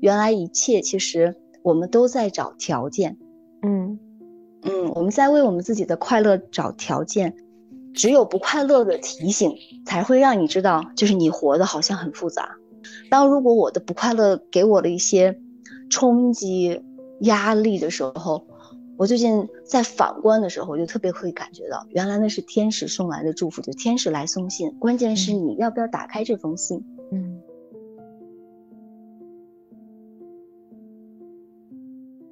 原来一切其实我们都在找条件，嗯嗯，我们在为我们自己的快乐找条件。只有不快乐的提醒，才会让你知道，就是你活的好像很复杂。当如果我的不快乐给我的一些冲击、压力的时候，我最近在反观的时候，我就特别会感觉到，原来那是天使送来的祝福，就天使来送信。关键是你要不要打开这封信？嗯。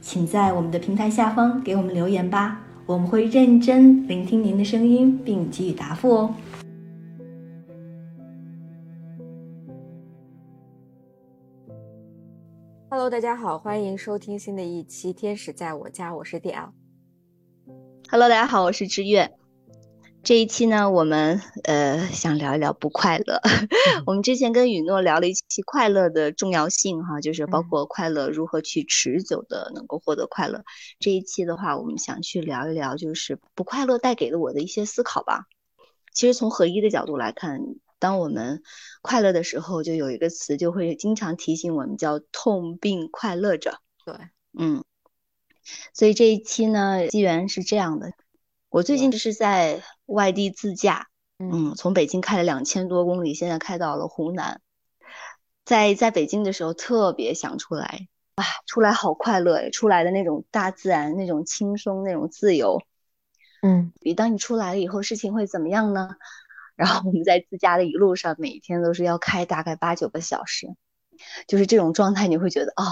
请在我们的平台下方给我们留言吧。我们会认真聆听您的声音，并给予答复哦。Hello，大家好，欢迎收听新的一期《天使在我家》，我是 DL。Hello，大家好，我是知月。这一期呢，我们呃想聊一聊不快乐。我们之前跟雨诺聊了一期快乐的重要性，哈，就是包括快乐如何去持久的能够获得快乐。这一期的话，我们想去聊一聊，就是不快乐带给了我的一些思考吧。其实从合一的角度来看，当我们快乐的时候，就有一个词就会经常提醒我们，叫痛并快乐着。对，嗯。所以这一期呢，机缘是这样的。我最近就是在外地自驾，嗯，从北京开了两千多公里，现在开到了湖南。在在北京的时候特别想出来，啊，出来好快乐，出来的那种大自然那种轻松那种自由，嗯，比当你出来了以后事情会怎么样呢？然后我们在自驾的一路上，每天都是要开大概八九个小时，就是这种状态，你会觉得哦，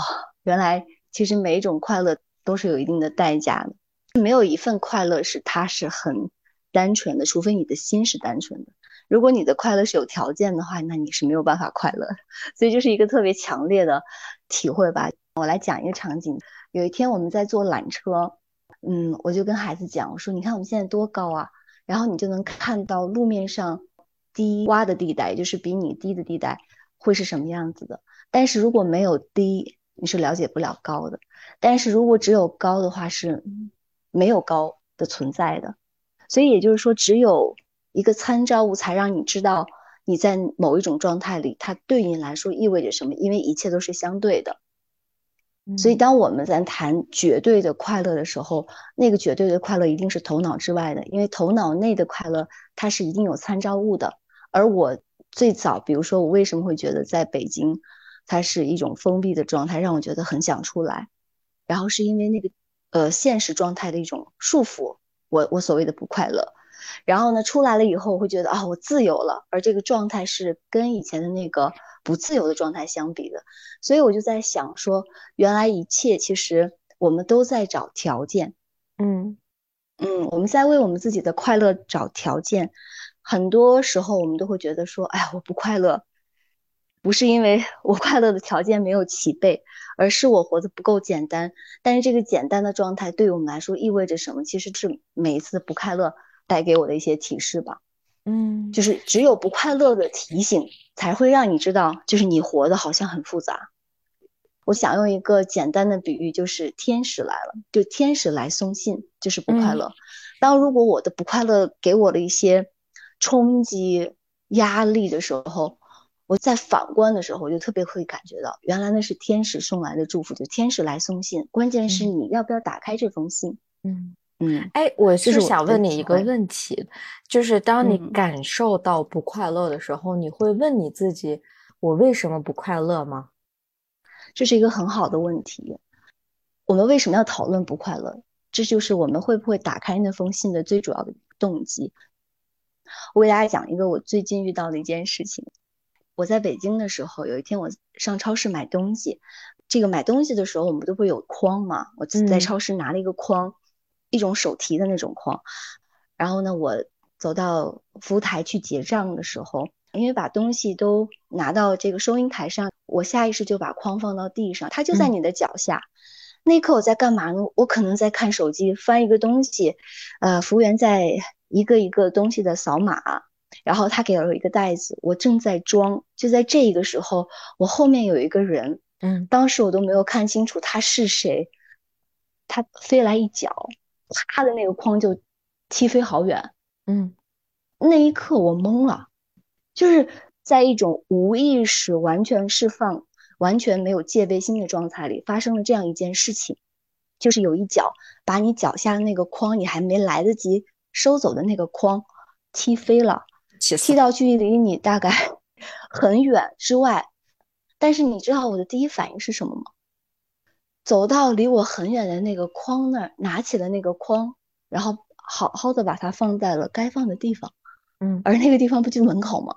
原来其实每一种快乐都是有一定的代价的。没有一份快乐是它是很单纯的，除非你的心是单纯的。如果你的快乐是有条件的话，那你是没有办法快乐。所以就是一个特别强烈的体会吧。我来讲一个场景：有一天我们在坐缆车，嗯，我就跟孩子讲，我说：“你看我们现在多高啊？”然后你就能看到路面上低洼的地带，就是比你低的地带会是什么样子的。但是如果没有低，你是了解不了高的。但是如果只有高的话，是。没有高的存在的，所以也就是说，只有一个参照物才让你知道你在某一种状态里，它对你来说意味着什么。因为一切都是相对的，所以当我们在谈绝对的快乐的时候，那个绝对的快乐一定是头脑之外的，因为头脑内的快乐它是一定有参照物的。而我最早，比如说我为什么会觉得在北京它是一种封闭的状态，让我觉得很想出来，然后是因为那个。呃，现实状态的一种束缚，我我所谓的不快乐，然后呢，出来了以后我会觉得啊，我自由了，而这个状态是跟以前的那个不自由的状态相比的，所以我就在想说，原来一切其实我们都在找条件，嗯。嗯，我们在为我们自己的快乐找条件，很多时候我们都会觉得说，哎呀，我不快乐。不是因为我 快乐的条件没有齐备，而是我活得不够简单。但是这个简单的状态对于我们来说意味着什么？其实是每一次不快乐带给我的一些提示吧。嗯，就是只有不快乐的提醒，才会让你知道，就是你活的好像很复杂。我想用一个简单的比喻，就是天使来了，就天使来送信，就是不快乐。当如果我的不快乐给我的一些冲击、压力的时候。我在反观的时候，我就特别会感觉到，原来那是天使送来的祝福，就天使来送信。关键是你要不要打开这封信？嗯嗯。哎，我是想问你一个问题，就是当你感受到不快乐的时候，你会问你自己，我为什么不快乐吗？这是一个很好的问题。我们为什么要讨论不快乐？这就是我们会不会打开那封信的最主要的动机。我给大家讲一个我最近遇到的一件事情。我在北京的时候，有一天我上超市买东西，这个买东西的时候，我们都会有筐嘛。我自己在超市拿了一个筐，一种手提的那种筐。然后呢，我走到服务台去结账的时候，因为把东西都拿到这个收银台上，我下意识就把筐放到地上，它就在你的脚下。那一刻我在干嘛呢？我可能在看手机，翻一个东西，呃，服务员在一个一个东西的扫码，然后他给了我一个袋子，我正在装。就在这一个时候，我后面有一个人，嗯，当时我都没有看清楚他是谁，他飞来一脚，啪的那个框就踢飞好远，嗯，那一刻我懵了，就是在一种无意识、完全释放。完全没有戒备心的状态里发生了这样一件事情，就是有一脚把你脚下的那个框，你还没来得及收走的那个框踢飞了，踢到距离你大概 很远之外。但是你知道我的第一反应是什么吗？走到离我很远的那个筐那儿，拿起了那个筐，然后好好的把它放在了该放的地方。嗯，而那个地方不就门口吗？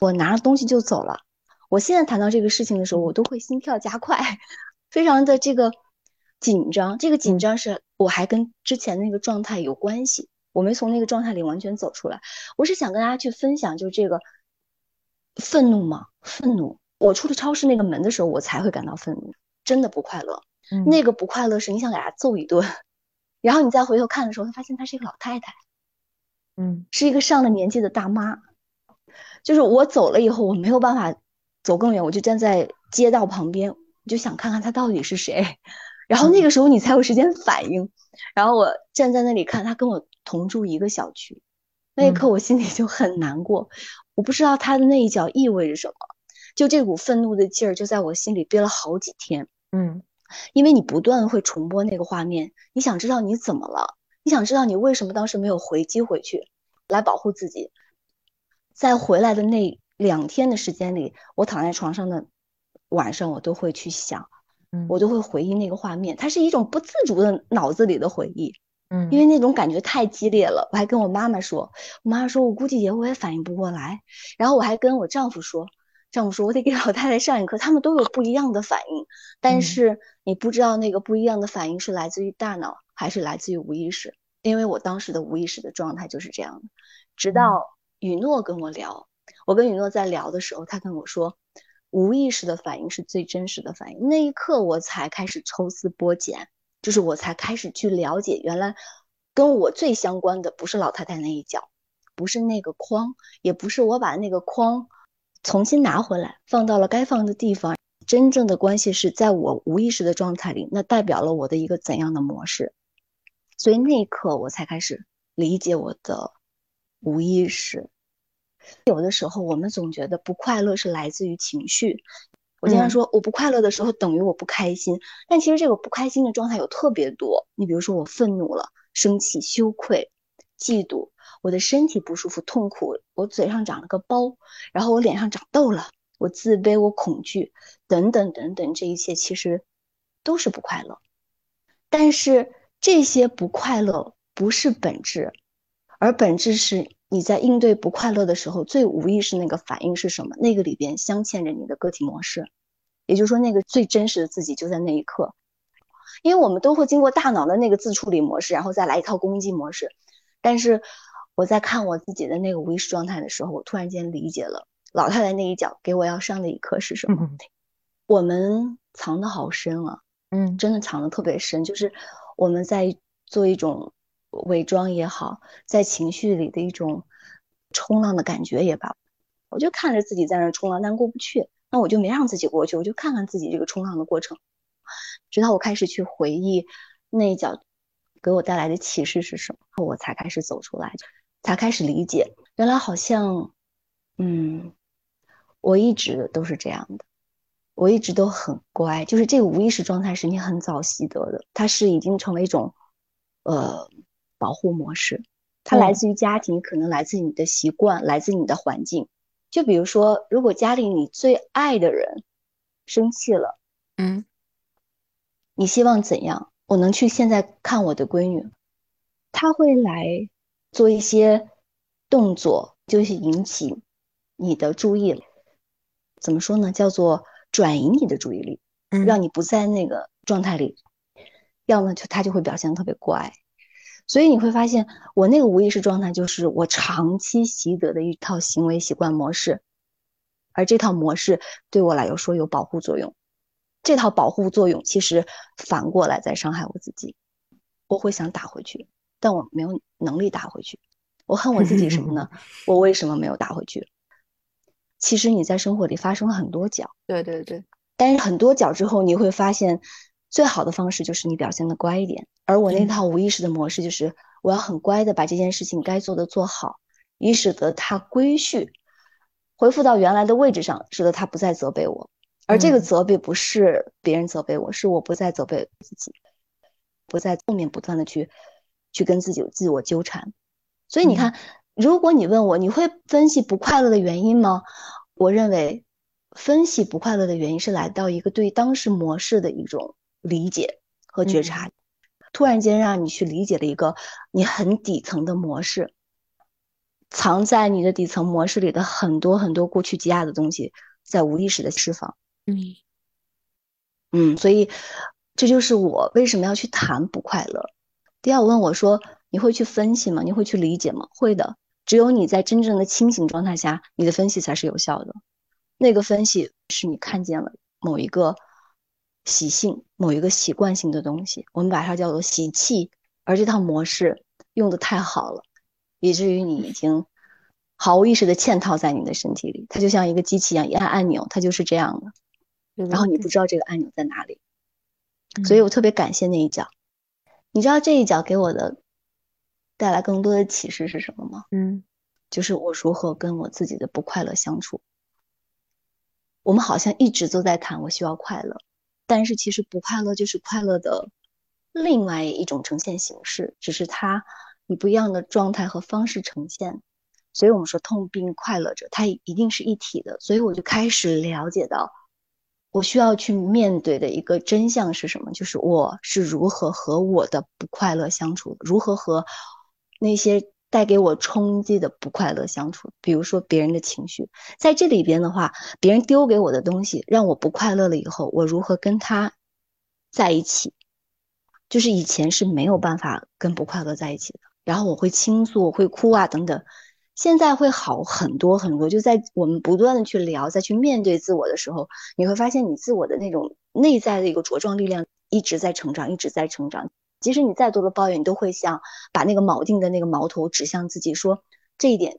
我拿了东西就走了。我现在谈到这个事情的时候，我都会心跳加快，非常的这个紧张。这个紧张是我还跟之前那个状态有关系，我没从那个状态里完全走出来。我是想跟大家去分享，就是这个愤怒吗？愤怒。我出了超市那个门的时候，我才会感到愤怒，真的不快乐。那个不快乐是你想给他揍一顿，然后你再回头看的时候，他发现她是一个老太太，嗯，是一个上了年纪的大妈。就是我走了以后，我没有办法。走更远，我就站在街道旁边，我就想看看她到底是谁。然后那个时候你才有时间反应。然后我站在那里看他跟我同住一个小区，那一刻我心里就很难过。我不知道他的那一脚意味着什么，就这股愤怒的劲儿就在我心里憋了好几天。嗯，因为你不断会重播那个画面，你想知道你怎么了，你想知道你为什么当时没有回击回去来保护自己，在回来的那。两天的时间里，我躺在床上的晚上，我都会去想，我都会回忆那个画面，它是一种不自主的脑子里的回忆，嗯，因为那种感觉太激烈了。我还跟我妈妈说，我妈妈说我估计也我也反应不过来。然后我还跟我丈夫说，丈夫说我得给老太太上一课，他们都有不一样的反应，但是你不知道那个不一样的反应是来自于大脑还是来自于无意识，因为我当时的无意识的状态就是这样的。直到雨诺跟我聊。我跟雨诺在聊的时候，他跟我说，无意识的反应是最真实的反应。那一刻，我才开始抽丝剥茧，就是我才开始去了解，原来跟我最相关的不是老太太那一脚，不是那个筐，也不是我把那个筐重新拿回来放到了该放的地方。真正的关系是在我无意识的状态里，那代表了我的一个怎样的模式？所以那一刻，我才开始理解我的无意识。有的时候，我们总觉得不快乐是来自于情绪。我经常说，我不快乐的时候等于我不开心，但其实这个不开心的状态有特别多。你比如说，我愤怒了、生气、羞愧、嫉妒，我的身体不舒服、痛苦，我嘴上长了个包，然后我脸上长痘了，我自卑、我恐惧，等等等等，这一切其实都是不快乐。但是这些不快乐不是本质，而本质是。你在应对不快乐的时候，最无意识那个反应是什么？那个里边镶嵌着你的个体模式，也就是说，那个最真实的自己就在那一刻。因为我们都会经过大脑的那个自处理模式，然后再来一套攻击模式。但是我在看我自己的那个无意识状态的时候，我突然间理解了老太太那一脚给我要上的一课是什么。我们藏的好深啊，嗯，真的藏的特别深，就是我们在做一种。伪装也好，在情绪里的一种冲浪的感觉也罢，我就看着自己在那冲浪，但过不去，那我就没让自己过去，我就看看自己这个冲浪的过程，直到我开始去回忆那一脚给我带来的启示是什么，我才开始走出来，才开始理解，原来好像，嗯，我一直都是这样的，我一直都很乖，就是这个无意识状态是你很早习得的，它是已经成为一种，呃。保护模式，它来自于家庭，可能来自你的习惯，来自你的环境。就比如说，如果家里你最爱的人生气了，嗯，你希望怎样？我能去现在看我的闺女，她会来做一些动作，就是引起你的注意。怎么说呢？叫做转移你的注意力，让你不在那个状态里。要么就她就会表现特别乖。所以你会发现，我那个无意识状态就是我长期习得的一套行为习惯模式，而这套模式对我来说有保护作用。这套保护作用其实反过来在伤害我自己。我会想打回去，但我没有能力打回去。我恨我自己什么呢？我为什么没有打回去？其实你在生活里发生了很多脚，对对对。但是很多脚之后，你会发现，最好的方式就是你表现的乖一点。而我那套无意识的模式就是，我要很乖的把这件事情该做的做好，以使得它归序，恢复到原来的位置上，使得他不再责备我。而这个责备不是别人责备我，是我不再责备自己，不在后面不断的去去跟自己自我纠缠。所以你看。如果你问我，你会分析不快乐的原因吗？我认为，分析不快乐的原因是来到一个对当时模式的一种理解和觉察，突然间让你去理解了一个你很底层的模式，藏在你的底层模式里的很多很多过去积压的东西，在无意识的释放。嗯嗯，所以这就是我为什么要去谈不快乐。第二，我问我说，你会去分析吗？你会去理解吗？会的。只有你在真正的清醒状态下，你的分析才是有效的。那个分析是你看见了某一个习性、某一个习惯性的东西，我们把它叫做习气。而这套模式用的太好了，以至于你已经毫无意识的嵌套在你的身体里。它就像一个机器一样，一按按钮，它就是这样的。然后你不知道这个按钮在哪里。所以我特别感谢那一脚。你知道这一脚给我的。带来更多的启示是什么吗？嗯，就是我如何跟我自己的不快乐相处。我们好像一直都在谈我需要快乐，但是其实不快乐就是快乐的另外一种呈现形式，只是它以不一样的状态和方式呈现。所以我们说痛并快乐着，它一定是一体的。所以我就开始了解到，我需要去面对的一个真相是什么？就是我是如何和我的不快乐相处，如何和。那些带给我冲击的不快乐相处，比如说别人的情绪，在这里边的话，别人丢给我的东西让我不快乐了以后，我如何跟他在一起？就是以前是没有办法跟不快乐在一起的，然后我会倾诉，我会哭啊等等，现在会好很多很多。就在我们不断的去聊，再去面对自我的时候，你会发现你自我的那种内在的一个茁壮力量一直在成长，一直在成长。即使你再多的抱怨，你都会想把那个锚定的那个矛头指向自己，说这一点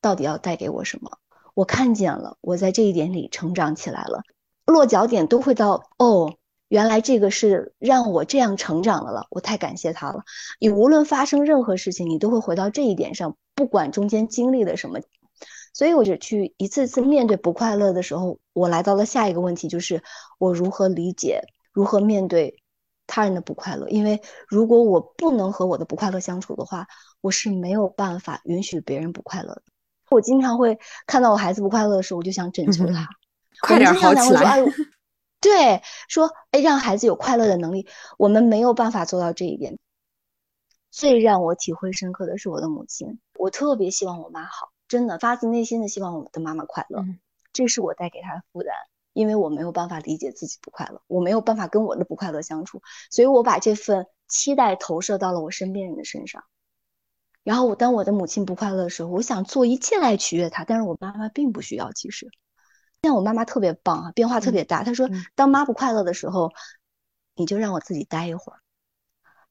到底要带给我什么？我看见了，我在这一点里成长起来了，落脚点都会到哦，原来这个是让我这样成长的了，我太感谢他了。你无论发生任何事情，你都会回到这一点上，不管中间经历了什么。所以我就去一次次面对不快乐的时候，我来到了下一个问题，就是我如何理解，如何面对。他人的不快乐，因为如果我不能和我的不快乐相处的话，我是没有办法允许别人不快乐的。我经常会看到我孩子不快乐的时候，我就想拯救他，快点好起来。对，说哎，让孩子有快乐的能力，我们没有办法做到这一点。最让我体会深刻的是我的母亲，我特别希望我妈好，真的发自内心的希望我的妈妈快乐，这是我带给她的负担。因为我没有办法理解自己不快乐，我没有办法跟我的不快乐相处，所以我把这份期待投射到了我身边人的身上。然后我当我的母亲不快乐的时候，我想做一切来取悦她，但是我妈妈并不需要。其实，但我妈妈特别棒啊，变化特别大。她说，当妈不快乐的时候，你就让我自己待一会儿。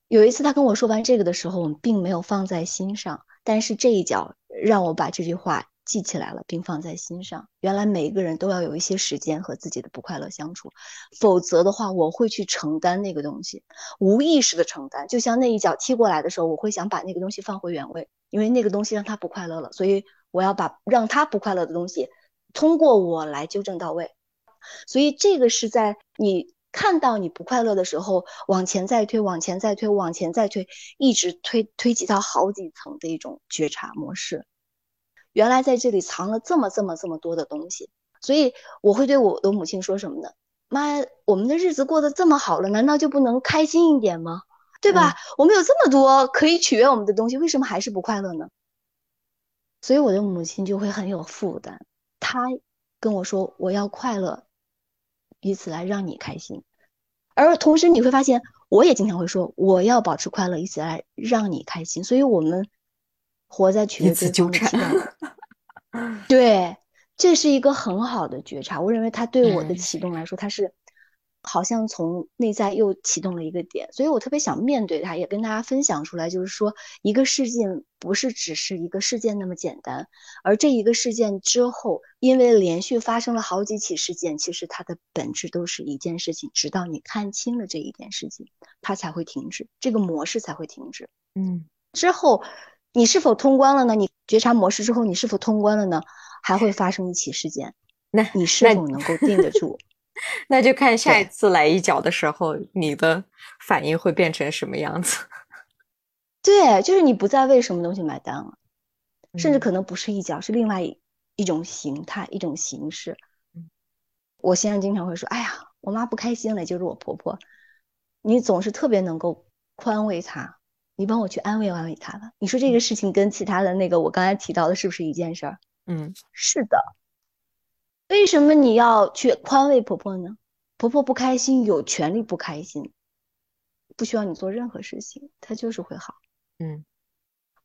有一次她跟我说完这个的时候，我们并没有放在心上，但是这一脚让我把这句话。记起来了，并放在心上。原来每一个人都要有一些时间和自己的不快乐相处，否则的话，我会去承担那个东西，无意识的承担。就像那一脚踢过来的时候，我会想把那个东西放回原位，因为那个东西让他不快乐了，所以我要把让他不快乐的东西通过我来纠正到位。所以这个是在你看到你不快乐的时候，往前再推，往前再推，往前再推，一直推推挤到好几层的一种觉察模式。原来在这里藏了这么这么这么多的东西，所以我会对我的母亲说什么呢？妈，我们的日子过得这么好了，难道就不能开心一点吗？对吧？我们有这么多可以取悦我们的东西，为什么还是不快乐呢？所以我的母亲就会很有负担，她跟我说我要快乐，以此来让你开心。而同时你会发现，我也经常会说，我要保持快乐，以此来让你开心。所以，我们活在取悦对方的期待。对，这是一个很好的觉察。我认为它对我的启动来说，它是好像从内在又启动了一个点。所以我特别想面对它，也跟大家分享出来，就是说，一个事件不是只是一个事件那么简单，而这一个事件之后，因为连续发生了好几起事件，其实它的本质都是一件事情。直到你看清了这一件事情，它才会停止，这个模式才会停止。嗯，之后。你是否通关了呢？你觉察模式之后，你是否通关了呢？还会发生一起事件，那你是否能够定得住？那就看下一次来一脚的时候，你的反应会变成什么样子。对，就是你不再为什么东西买单了，甚至可能不是一脚，是另外一种形态、一种形式。我先生经常会说：“哎呀，我妈不开心了，就是我婆婆。”你总是特别能够宽慰她。你帮我去安慰安慰他吧。你说这个事情跟其他的那个我刚才提到的是不是一件事儿？嗯，是的。为什么你要去宽慰婆婆呢？婆婆不开心，有权利不开心，不需要你做任何事情，她就是会好。嗯，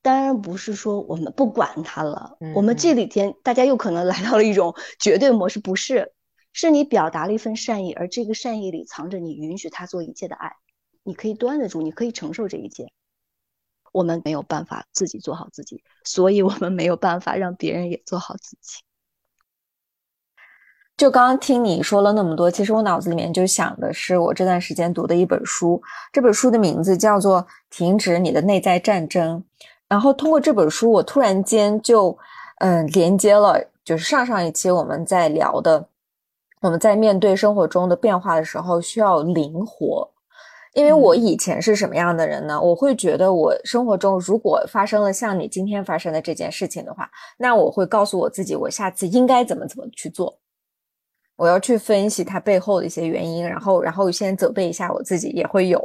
当然不是说我们不管她了。我们这几天大家又可能来到了一种绝对模式，不是，是你表达了一份善意，而这个善意里藏着你允许她做一切的爱，你可以端得住，你可以承受这一切。我们没有办法自己做好自己，所以我们没有办法让别人也做好自己。就刚刚听你说了那么多，其实我脑子里面就想的是我这段时间读的一本书，这本书的名字叫做《停止你的内在战争》。然后通过这本书，我突然间就嗯连接了，就是上上一期我们在聊的，我们在面对生活中的变化的时候需要灵活。因为我以前是什么样的人呢？我会觉得我生活中如果发生了像你今天发生的这件事情的话，那我会告诉我自己，我下次应该怎么怎么去做。我要去分析它背后的一些原因，然后然后先责备一下我自己，也会有，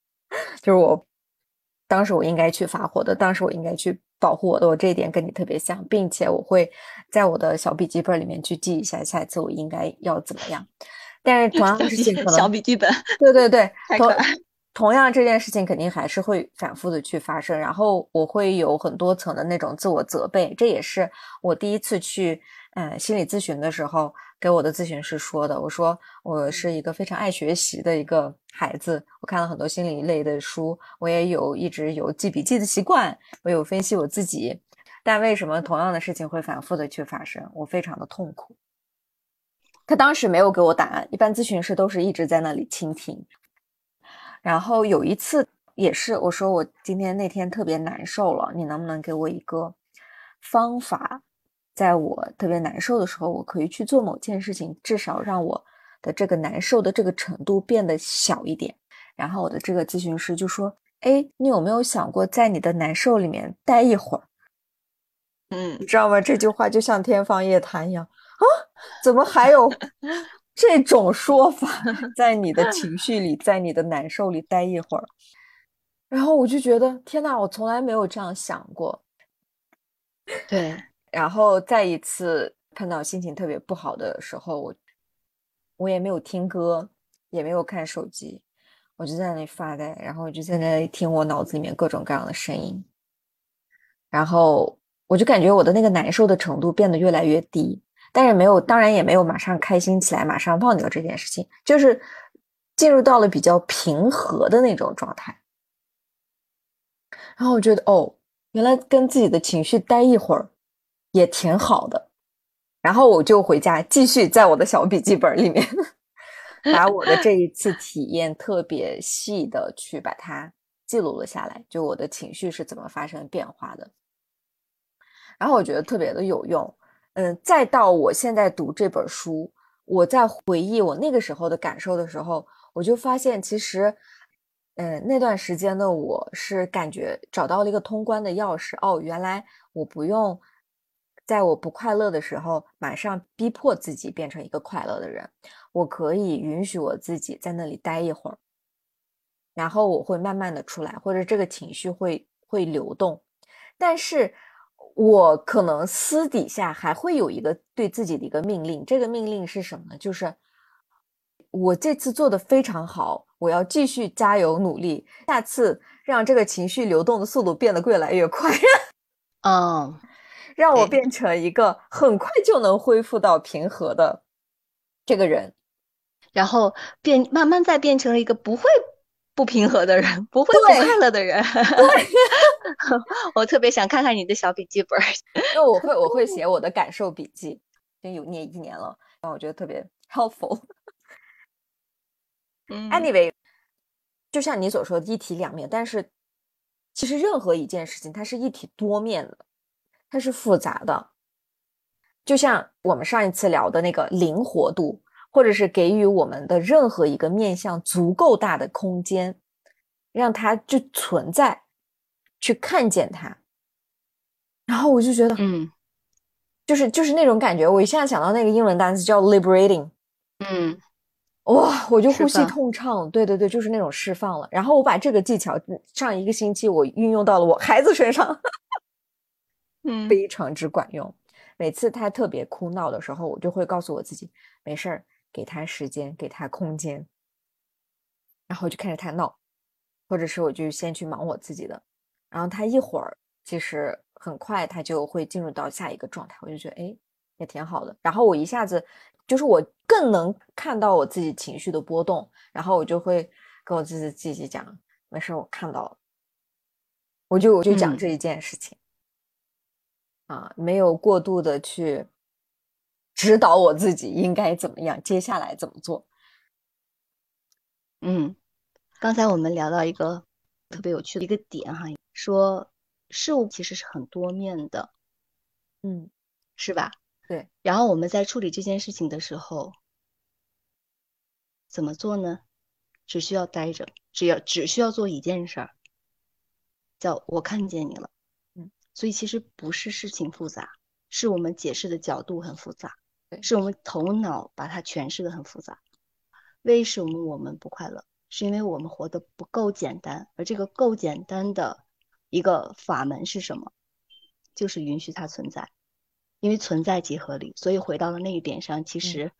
就是我当时我应该去发火的，当时我应该去保护我的，我这一点跟你特别像，并且我会在我的小笔记本里面去记一下，下一次我应该要怎么样。但是同样的事情，可能小笔记本，对对对，同同样这件事情肯定还是会反复的去发生，然后我会有很多层的那种自我责备，这也是我第一次去嗯心理咨询的时候给我的咨询师说的。我说我是一个非常爱学习的一个孩子，我看了很多心理类的书，我也有一直有记笔记的习惯，我有分析我自己，但为什么同样的事情会反复的去发生？我非常的痛苦。他当时没有给我答案，一般咨询师都是一直在那里倾听。然后有一次也是，我说我今天那天特别难受了，你能不能给我一个方法，在我特别难受的时候，我可以去做某件事情，至少让我的这个难受的这个程度变得小一点。然后我的这个咨询师就说：“哎，你有没有想过在你的难受里面待一会儿？”嗯，你知道吗？这句话就像天方夜谭一样。啊，怎么还有这种说法？在你的情绪里，在你的难受里待一会儿，然后我就觉得天哪，我从来没有这样想过。对，然后再一次碰到心情特别不好的时候，我我也没有听歌，也没有看手机，我就在那里发呆，然后我就在那里听我脑子里面各种各样的声音，然后我就感觉我的那个难受的程度变得越来越低。但是没有，当然也没有马上开心起来，马上忘掉这件事情，就是进入到了比较平和的那种状态。然后我觉得，哦，原来跟自己的情绪待一会儿也挺好的。然后我就回家继续在我的小笔记本里面，把我的这一次体验特别细的去把它记录了下来，就我的情绪是怎么发生变化的。然后我觉得特别的有用。嗯，再到我现在读这本书，我在回忆我那个时候的感受的时候，我就发现其实，嗯，那段时间的我是感觉找到了一个通关的钥匙。哦，原来我不用在我不快乐的时候马上逼迫自己变成一个快乐的人，我可以允许我自己在那里待一会儿，然后我会慢慢的出来，或者这个情绪会会流动，但是。我可能私底下还会有一个对自己的一个命令，这个命令是什么呢？就是我这次做的非常好，我要继续加油努力，下次让这个情绪流动的速度变得越来越快，嗯，让我变成一个很快就能恢复到平和的这个人。然后变慢慢再变成了一个不会不平和的人，不会对不快乐的人。我特别想看看你的小笔记本儿。因为我会我会写我的感受笔记，已经有念一年了，然后我觉得特别 helpful。嗯 Anyway，就像你所说的一体两面，但是其实任何一件事情它是一体多面的，它是复杂的。就像我们上一次聊的那个灵活度，或者是给予我们的任何一个面向足够大的空间，让它就存在，去看见它。然后我就觉得，嗯就是就是那种感觉。我一下想到那个英文单词叫 liberating，嗯哇，我就呼吸通畅，对对对，就是那种释放了。然后我把这个技巧嗯上一个星期我运用到了我孩子身上，嗯非常之管用。每次他特别哭闹的时候，我就会告诉我自己，没事儿，给他时间，给他空间，然后就看着他闹，或者是我就先去忙我自己的，然后他一会儿其实很快他就会进入到下一个状态，我就觉得哎也挺好的。然后我一下子就是我更能看到我自己情绪的波动，然后我就会跟我自己自己讲，没事，我看到了，我就我就讲嗯这一件事情。啊，没有过度的去指导我自己应该怎么样，接下来怎么做。嗯，刚才我们聊到一个特别有趣的一个点哈，说事物其实是很多面的，嗯，是吧？对。然后我们在处理这件事情的时候，怎么做呢？只需要待着，只要只需要做一件事儿，叫我看见你了。嗯，所以其实不是事情复杂，是我们解释的角度很复杂，对是我们头脑把它诠释的很复杂。为什么我们不快乐？是因为我们活得不够简单，而这个够简单的一个法门是什么？就是允许它存在，因为存在即合理，所以回到了那一点上，其实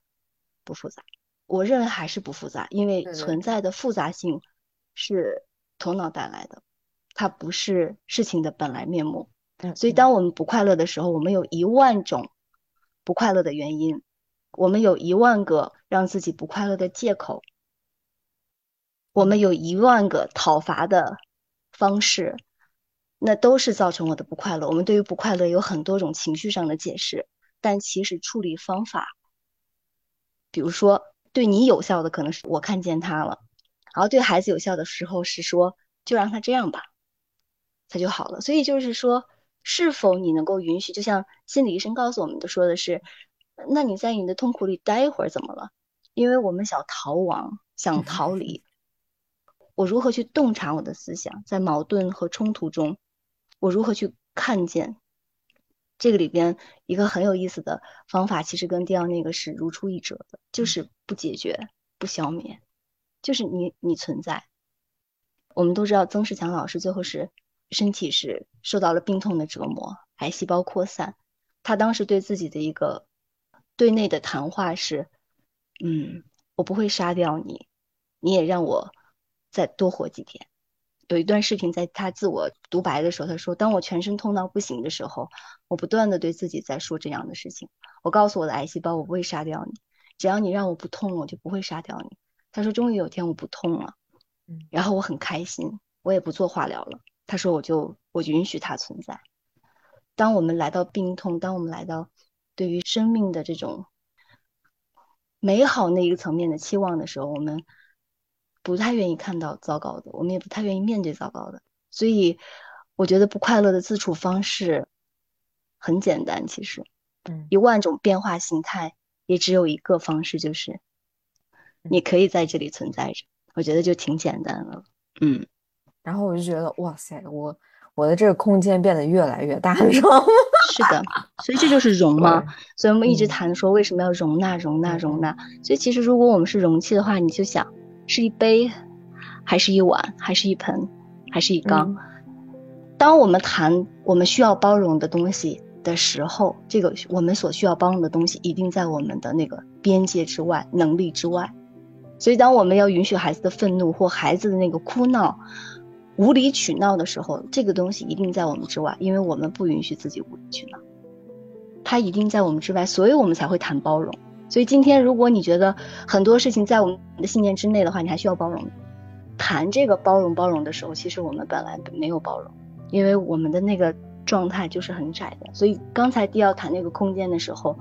不复杂。我认为还是不复杂，因为存在的复杂性是头脑带来的，它不是事情的本来面目。嗯所以，当我们不快乐的时候，我们有一万种不快乐的原因，我们有一万个让自己不快乐的借口，我们有一万个讨伐的方式，那都是造成我的不快乐。我们对于不快乐有很多种情绪上的解释，但其实处理方法，比如说对你有效的可能是我看见他了，然后对孩子有效的时候是说就让他这样吧，他就好了。所以就是说。是否你能够允许？就像心理医生告诉我们的说的是，那你在你的痛苦里待一会儿怎么了？因为我们想逃亡，想逃离。我如何去洞察我的思想？在矛盾和冲突中，我如何去看见？这个里边一个很有意思的方法，其实跟第二那个是如出一辙的，就是不解决、不消灭，就是你你存在。我们都知道曾仕强老师最后是。身体是受到了病痛的折磨，癌细胞扩散。他当时对自己的一个对内的谈话是：“嗯，我不会杀掉你，你也让我再多活几天。”有一段视频，在他自我独白的时候，他说：“当我全身痛到不行的时候，我不断的对自己在说这样的事情。我告诉我的癌细胞，我不会杀掉你，只要你让我不痛，我就不会杀掉你。”他说：“终于有天我不痛了，然后我很开心，我也不做化疗了。”他说：“我就我允许它存在。当我们来到病痛，当我们来到对于生命的这种美好那一个层面的期望的时候，我们不太愿意看到糟糕的，我们也不太愿意面对糟糕的。所以，我觉得不快乐的自处方式很简单，其实，嗯，一万种变化形态也只有一个方式，就是你可以在这里存在着。我觉得就挺简单了，嗯。”然后我就觉得，哇塞，我我的这个空间变得越来越大，你知道吗？是的，所以这就是容嘛。所以我们一直嗯谈说为什么要容纳、容纳、嗯容纳。所以其实如果我们是容器的话，你就想是一杯，还是一碗，还是一盆，还是一缸。当我们谈我们需要包容的东西的时候，这个我们所需要包容的东西一定在我们的那个边界之外、能力之外。所以，当我们要允许孩子的愤怒或孩子的那个哭闹、无理取闹的时候，这个东西一定在我们之外，因为我们不允许自己无理取闹。它一定在我们之外，所以我们才会谈包容。所以今天，如果你觉得很多事情在我们的信念之内的话，你还需要包容。谈这个包容包容的时候，其实我们本来没有包容，因为我们的那个状态就是很窄的。所以刚才第二谈那个空间的时候。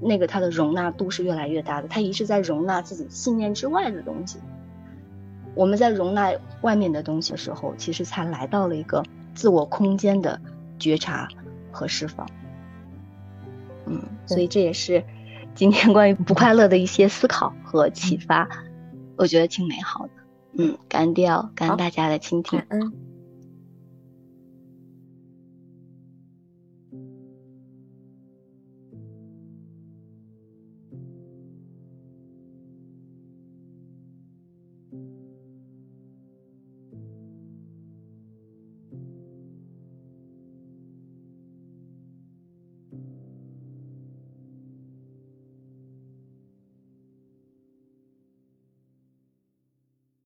那个它的容纳度是越来越大的，它一直在容纳自己信念之外的东西。我们在容纳外面的东西的时候，其实才来到了一个自我空间的觉察和释放。嗯，所以这也是今天关于不快乐的一些思考和启发，我觉得挺美好的。嗯，感恩掉，感恩大家的倾听。嗯。